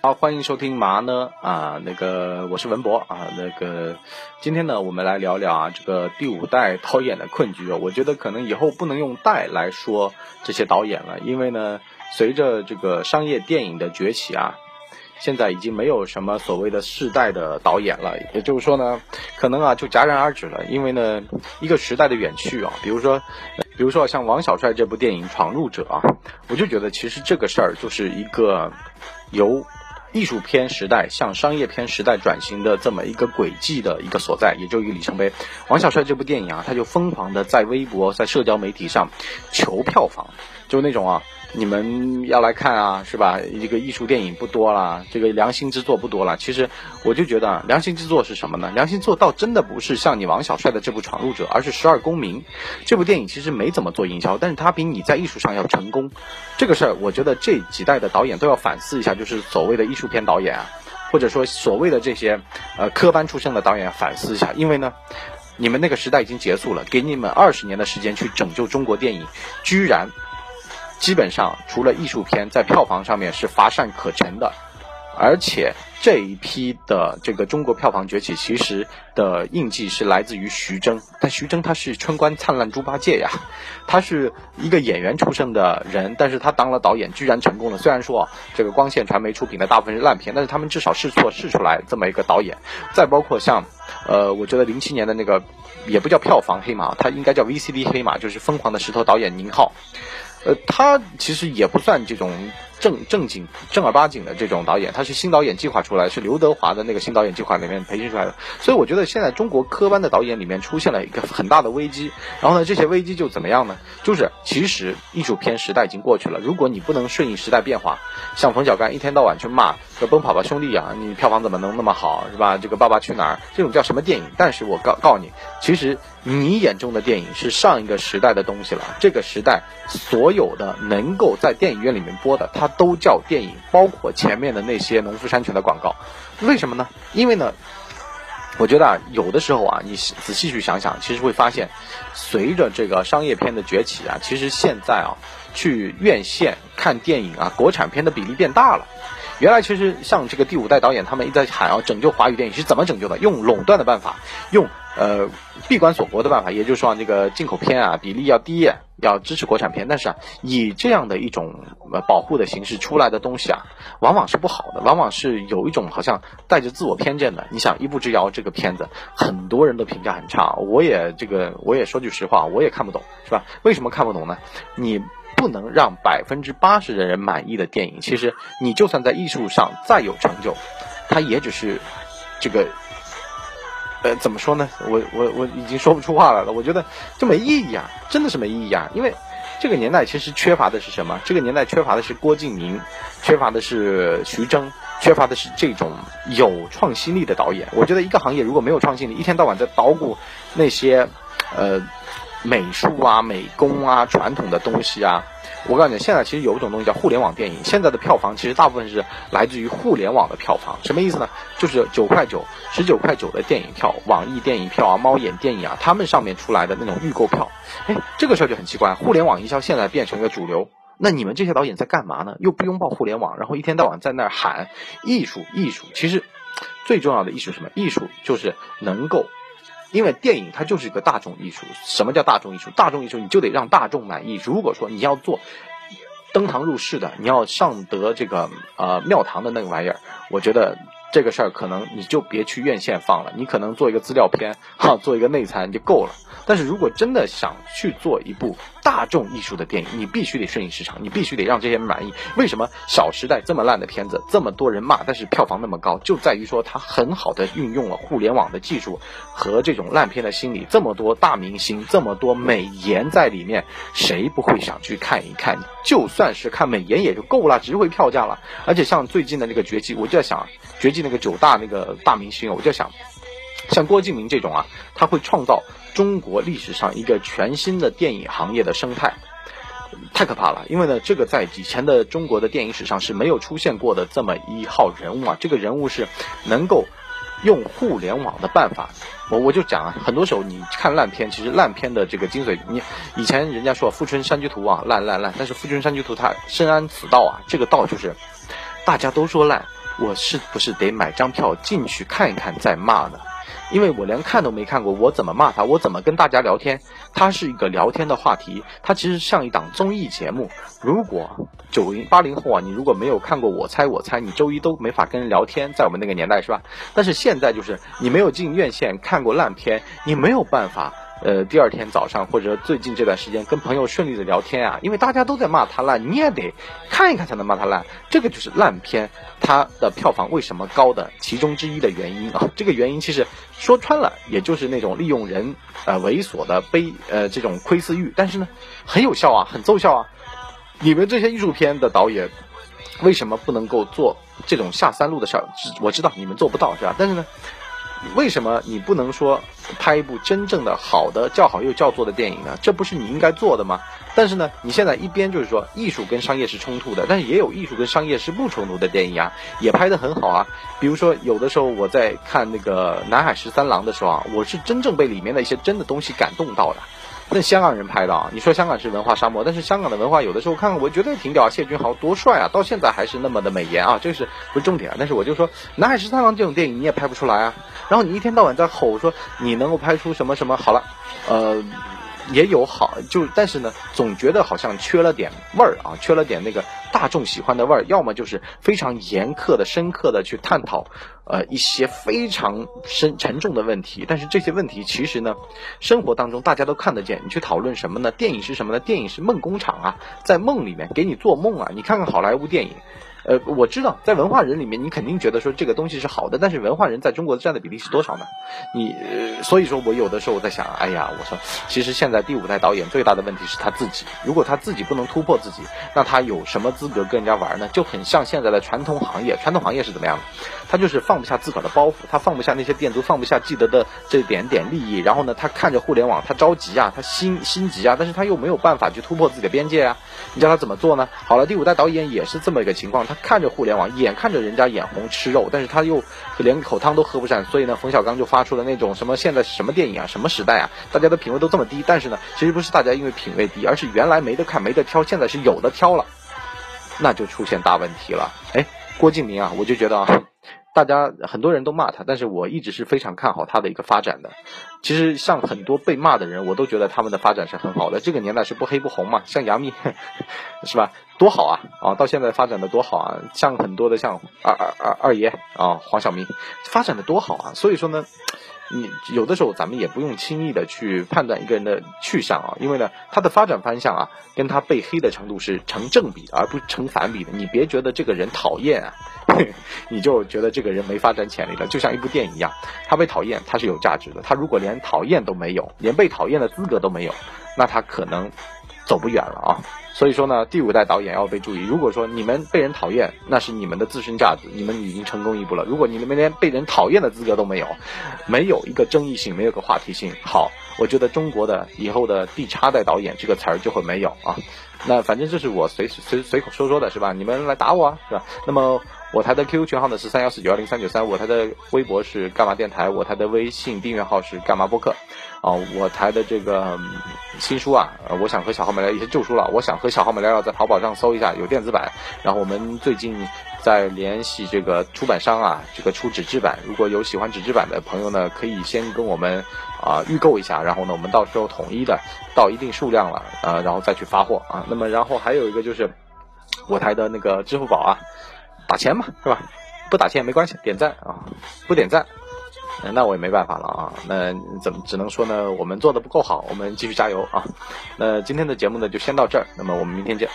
好，欢迎收听麻呢啊，那个我是文博啊，那个今天呢，我们来聊聊啊这个第五代导演的困局啊。我觉得可能以后不能用代来说这些导演了，因为呢，随着这个商业电影的崛起啊，现在已经没有什么所谓的世代的导演了。也就是说呢，可能啊就戛然而止了，因为呢一个时代的远去啊，比如说。比如说像王小帅这部电影《闯入者》啊，我就觉得其实这个事儿就是一个由艺术片时代向商业片时代转型的这么一个轨迹的一个所在，也就一个里程碑。王小帅这部电影啊，他就疯狂的在微博、在社交媒体上求票房，就那种啊。你们要来看啊，是吧？一个艺术电影不多了，这个良心之作不多了。其实，我就觉得良心之作是什么呢？良心作倒真的不是像你王小帅的这部《闯入者》，而是《十二公民》这部电影。其实没怎么做营销，但是它比你在艺术上要成功。这个事儿，我觉得这几代的导演都要反思一下，就是所谓的艺术片导演啊，或者说所谓的这些呃科班出身的导演反思一下，因为呢，你们那个时代已经结束了，给你们二十年的时间去拯救中国电影，居然。基本上除了艺术片在票房上面是乏善可陈的，而且这一批的这个中国票房崛起，其实的印记是来自于徐峥。但徐峥他是春光灿烂猪八戒呀，他是一个演员出身的人，但是他当了导演居然成功了。虽然说这个光线传媒出品的大部分是烂片，但是他们至少试错试出来这么一个导演。再包括像，呃，我觉得零七年的那个也不叫票房黑马，他应该叫 VCD 黑马，就是疯狂的石头导演宁浩。呃，他其实也不算这种正正经正儿八经的这种导演，他是新导演计划出来，是刘德华的那个新导演计划里面培训出来的。所以我觉得现在中国科班的导演里面出现了一个很大的危机。然后呢，这些危机就怎么样呢？就是其实艺术片时代已经过去了，如果你不能顺应时代变化，像冯小刚一天到晚去骂说《奔跑吧兄弟》啊，你票房怎么能那么好，是吧？这个《爸爸去哪儿》这种叫什么电影？但是我告告诉你，其实。你眼中的电影是上一个时代的东西了。这个时代所有的能够在电影院里面播的，它都叫电影，包括前面的那些农夫山泉的广告。为什么呢？因为呢，我觉得啊，有的时候啊，你仔细去想想，其实会发现，随着这个商业片的崛起啊，其实现在啊，去院线看电影啊，国产片的比例变大了。原来其实像这个第五代导演，他们一直在喊要拯救华语电影，是怎么拯救的？用垄断的办法，用呃闭关锁国的办法，也就是说这个进口片啊比例要低，要支持国产片。但是啊，以这样的一种呃保护的形式出来的东西啊，往往是不好的，往往是有一种好像带着自我偏见的。你想《一步之遥》这个片子，很多人都评价很差，我也这个我也说句实话，我也看不懂，是吧？为什么看不懂呢？你。不能让百分之八十的人满意的电影，其实你就算在艺术上再有成就，它也只是这个，呃，怎么说呢？我我我已经说不出话来了。我觉得就没意义啊，真的是没意义啊。因为这个年代其实缺乏的是什么？这个年代缺乏的是郭敬明，缺乏的是徐峥，缺乏的是这种有创新力的导演。我觉得一个行业如果没有创新力，一天到晚在捣鼓那些，呃。美术啊、美工啊、传统的东西啊，我告诉你，现在其实有一种东西叫互联网电影。现在的票房其实大部分是来自于互联网的票房，什么意思呢？就是九块九、十九块九的电影票，网易电影票啊、猫眼电影啊，他们上面出来的那种预购票。哎，这个事儿就很奇怪，互联网营销现在变成一个主流，那你们这些导演在干嘛呢？又不拥抱互联网，然后一天到晚在那儿喊艺术、艺术。其实最重要的艺术是什么？艺术就是能够。因为电影它就是一个大众艺术。什么叫大众艺术？大众艺术你就得让大众满意。如果说你要做登堂入室的，你要上得这个呃庙堂的那个玩意儿，我觉得。这个事儿可能你就别去院线放了，你可能做一个资料片，哈，做一个内参就够了。但是如果真的想去做一部大众艺术的电影，你必须得顺应市场，你必须得让这些人满意。为什么《小时代》这么烂的片子，这么多人骂，但是票房那么高，就在于说它很好的运用了互联网的技术和这种烂片的心理。这么多大明星，这么多美颜在里面，谁不会想去看一看？就算是看美颜也就够了，值回票价了。而且像最近的那个《绝迹》，我就在想。绝迹那个九大那个大明星，我就在想，像郭敬明这种啊，他会创造中国历史上一个全新的电影行业的生态，太可怕了。因为呢，这个在以前的中国的电影史上是没有出现过的这么一号人物啊。这个人物是能够用互联网的办法。我我就讲啊，很多时候你看烂片，其实烂片的这个精髓，你以前人家说《富春山居图》啊烂烂烂，但是《富春山居图》它深谙此道啊，这个道就是大家都说烂，我是不是得买张票进去看一看再骂呢？因为我连看都没看过，我怎么骂他？我怎么跟大家聊天？它是一个聊天的话题，它其实像一档综艺节目。如果九零八零后啊，你如果没有看过《我猜我猜》，你周一都没法跟人聊天，在我们那个年代是吧？但是现在就是你没有进院线看过烂片，你没有办法。呃，第二天早上或者最近这段时间跟朋友顺利的聊天啊，因为大家都在骂他烂，你也得看一看才能骂他烂。这个就是烂片它的票房为什么高的其中之一的原因啊。这个原因其实说穿了，也就是那种利用人呃猥琐的悲呃这种窥私欲，但是呢很有效啊，很奏效啊。你们这些艺术片的导演为什么不能够做这种下三路的事儿？我知道你们做不到是吧？但是呢。为什么你不能说拍一部真正的好的叫好又叫座的电影呢？这不是你应该做的吗？但是呢，你现在一边就是说艺术跟商业是冲突的，但是也有艺术跟商业是不冲突的电影啊，也拍得很好啊。比如说有的时候我在看那个《南海十三郎》的时候啊，我是真正被里面的一些真的东西感动到的。那香港人拍的啊，你说香港是文化沙漠，但是香港的文化有的时候看看，我觉得挺屌。谢君豪多帅啊，到现在还是那么的美颜啊，这是不是重点啊？但是我就说《南海十三郎》这种电影你也拍不出来啊。然后你一天到晚在吼说你能够拍出什么什么好了，呃。也有好，就但是呢，总觉得好像缺了点味儿啊，缺了点那个大众喜欢的味儿。要么就是非常严苛的、深刻的去探讨，呃，一些非常深沉重的问题。但是这些问题其实呢，生活当中大家都看得见。你去讨论什么呢？电影是什么呢？电影是梦工厂啊，在梦里面给你做梦啊。你看看好莱坞电影。呃，我知道，在文化人里面，你肯定觉得说这个东西是好的，但是文化人在中国占的比例是多少呢？你，呃，所以说我有的时候我在想，哎呀，我说，其实现在第五代导演最大的问题是他自己，如果他自己不能突破自己，那他有什么资格跟人家玩呢？就很像现在的传统行业，传统行业是怎么样的？他就是放不下自个儿的包袱，他放不下那些店租，放不下既得的这点点利益，然后呢，他看着互联网，他着急啊，他心心急啊，但是他又没有办法去突破自己的边界啊。你叫他怎么做呢？好了，第五代导演也是这么一个情况，他看着互联网，眼看着人家眼红吃肉，但是他又连口汤都喝不上，所以呢，冯小刚就发出了那种什么现在什么电影啊，什么时代啊，大家的品味都这么低。但是呢，其实不是大家因为品味低，而是原来没得看没得挑，现在是有的挑了，那就出现大问题了。哎，郭敬明啊，我就觉得啊。大家很多人都骂他，但是我一直是非常看好他的一个发展的。其实像很多被骂的人，我都觉得他们的发展是很好的。这个年代是不黑不红嘛，像杨幂，是吧？多好啊！啊，到现在发展的多好啊！像很多的像二二二二爷啊，黄晓明，发展的多好啊！所以说呢。你有的时候咱们也不用轻易的去判断一个人的去向啊，因为呢，他的发展方向啊，跟他被黑的程度是成正比，而不成反比的。你别觉得这个人讨厌啊，你就觉得这个人没发展潜力了。就像一部电影一样，他被讨厌，他是有价值的。他如果连讨厌都没有，连被讨厌的资格都没有，那他可能走不远了啊。所以说呢，第五代导演要被注意。如果说你们被人讨厌，那是你们的自身价值，你们已经成功一步了。如果你们连被人讨厌的资格都没有，没有一个争议性，没有个话题性，好，我觉得中国的以后的第叉代导演这个词儿就会没有啊。那反正这是我随随随口说说的，是吧？你们来打我啊，是吧？那么我台的 QQ 群号呢是三幺四九幺零三九三，我台的微博是干嘛电台，我台的微信订阅号是干嘛播客。啊，我台的这个新书啊，我想和小号们聊一些旧书了。我想和小号们聊聊，在淘宝上搜一下有电子版。然后我们最近在联系这个出版商啊，这个出纸质版。如果有喜欢纸质版的朋友呢，可以先跟我们啊预购一下。然后呢，我们到时候统一的到一定数量了，呃，然后再去发货啊。那么然后还有一个就是我台的那个支付宝啊，打钱嘛，是吧？不打钱没关系，点赞啊，不点赞。那我也没办法了啊，那怎么只能说呢？我们做的不够好，我们继续加油啊！那今天的节目呢，就先到这儿，那么我们明天见。